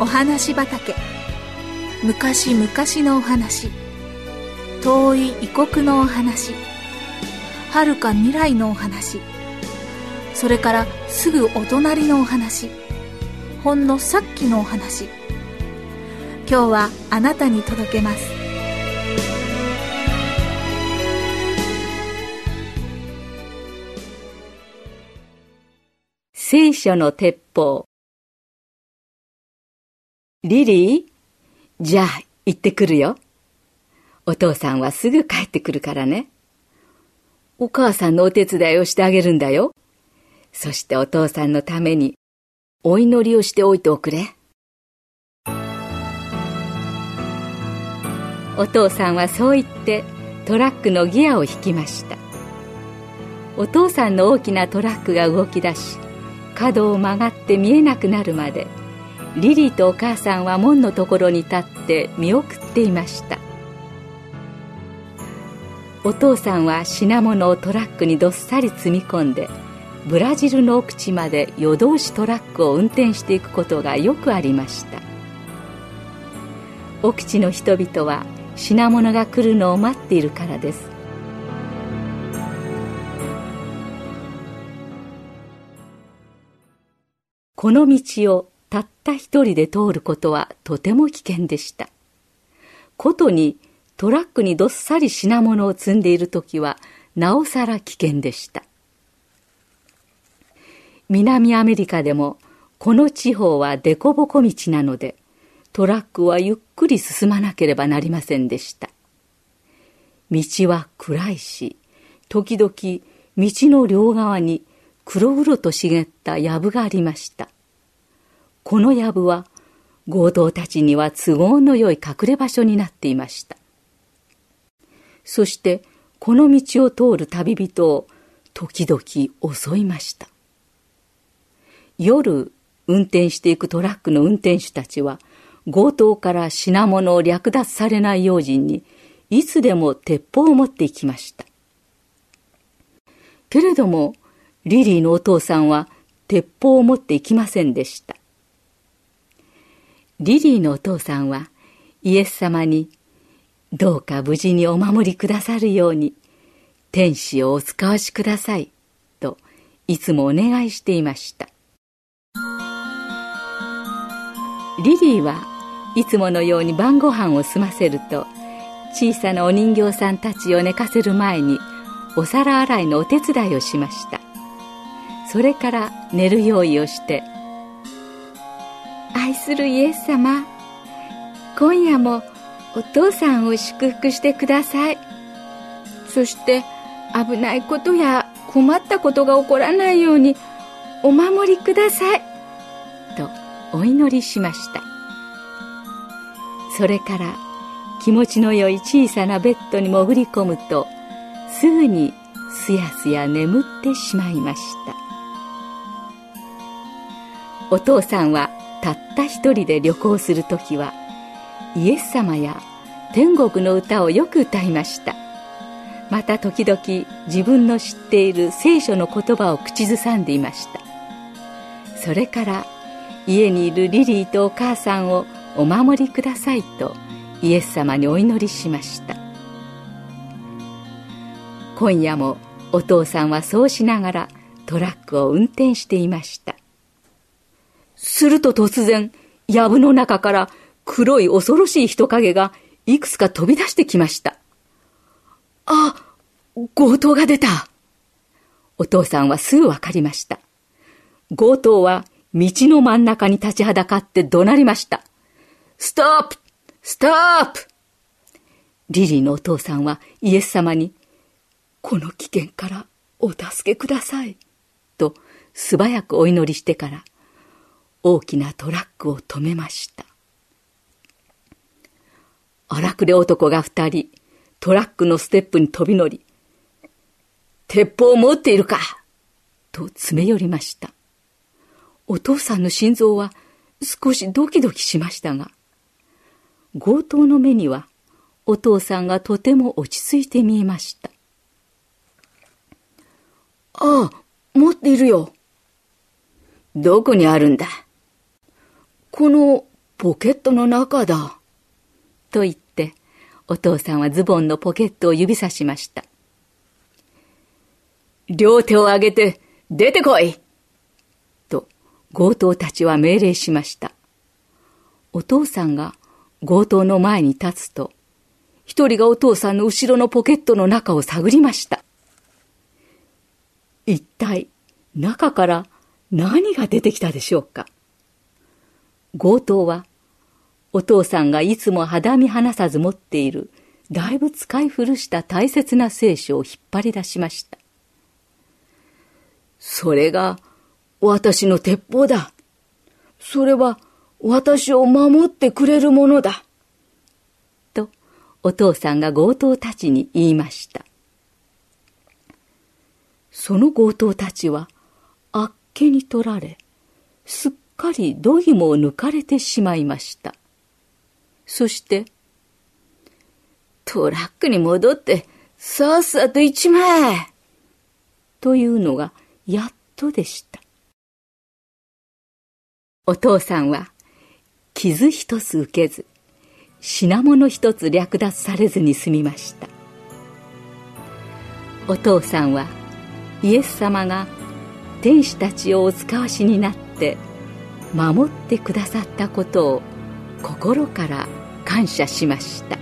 お話畑。昔々のお話。遠い異国のお話。遥か未来のお話。それからすぐお隣のお話。ほんのさっきのお話。今日はあなたに届けます。聖書の鉄砲。リリーじゃあ行ってくるよ。お父さんはすぐ帰ってくるからね。お母さんのお手伝いをしてあげるんだよ。そしてお父さんのためにお祈りをしておいておくれ。お父さんはそう言ってトラックのギアを引きました。お父さんの大きなトラックが動き出し、角を曲がって見えなくなるまでリリーとお母さんは門のところに立って見送っていました。お父さんは品物をトラックにどっさり積み込んでブラジルの奥地まで夜通しトラックを運転していくことがよくありました。奥地の人々は品物が来るのを待っているからです。この道をたった一人で通ることはとても危険でした。ことにトラックにどっさり品物を積んでいる時はなおさら危険でした。南アメリカでもこの地方は凸凹道なのでトラックはゆっくり進まなければなりませんでした。道は暗いし、時々道の両側に黒々と茂った藪がありました。この藪は強盗たちには都合の良い隠れ場所になっていました。そしてこの道を通る旅人を時々襲いました。夜運転していくトラックの運転手たちは強盗から品物を略奪されない用心にいつでも鉄砲を持っていきました。けれどもリリーのお父さんは鉄砲を持っていきませんでした。リリーのお父さんはイエス様にどうか無事にお守りくださるように天使をお使わしくださいといつもお願いしていました。リリーはいつものように晩ご飯を済ませると小さなお人形さんたちを寝かせる前にお皿洗いのお手伝いをしました。それから寝る用意をして愛するイエス様今夜もお父さんを祝福してください。そして危ないことや困ったことが起こらないようにお守りください。とお祈りしました。それから気持ちの良い小さなベッドに潜り込むとすぐにすやすや眠ってしまいました。お父さんはたった一人で旅行する時はイエス様や天国の歌をよく歌いました。また時々自分の知っている聖書の言葉を口ずさんでいました。それから家にいるリリーとお母さんをお守りくださいとイエス様にお祈りしました。今夜もお父さんはそうしながらトラックを運転していました。すると突然、藪の中から黒い恐ろしい人影がいくつか飛び出してきました。あ、強盗が出た。お父さんはすぐわかりました。強盗は道の真ん中に立ちはだかって怒鳴りました。ストップストップリリーのお父さんはイエス様に、この危険からお助けください。と素早くお祈りしてから大きなトラックを止めました。荒くれ男が二人、トラックのステップに飛び乗り、鉄砲を持っているかと詰め寄りました。お父さんの心臓は少しドキドキしましたが、強盗の目にはお父さんがとても落ち着いて見えました。ああ、持っているよ。どこにあるんだ？このポケットの中だ。と言って、お父さんはズボンのポケットを指さしました。両手を上げて出てこいと強盗たちは命令しました。お父さんが強盗の前に立つと、一人がお父さんの後ろのポケットの中を探りました。一体中から何が出てきたでしょうか?強盗はお父さんがいつも肌身離さず持っているだいぶ使い古した大切な聖書を引っ張り出しました。それが私の鉄砲だ。それは私を守ってくれるものだ。と、お父さんが強盗たちに言いました。その強盗たちは、あっけに取られ、すっかりどぎも抜かれてしまいました。そして、トラックに戻って、さっさと一枚というのがやっとでした。お父さんは傷一つ受けず品物一つ略奪されずに済みましたお父さんはイエス様が天使たちをお使わしになって守ってくださったことを心から感謝しました。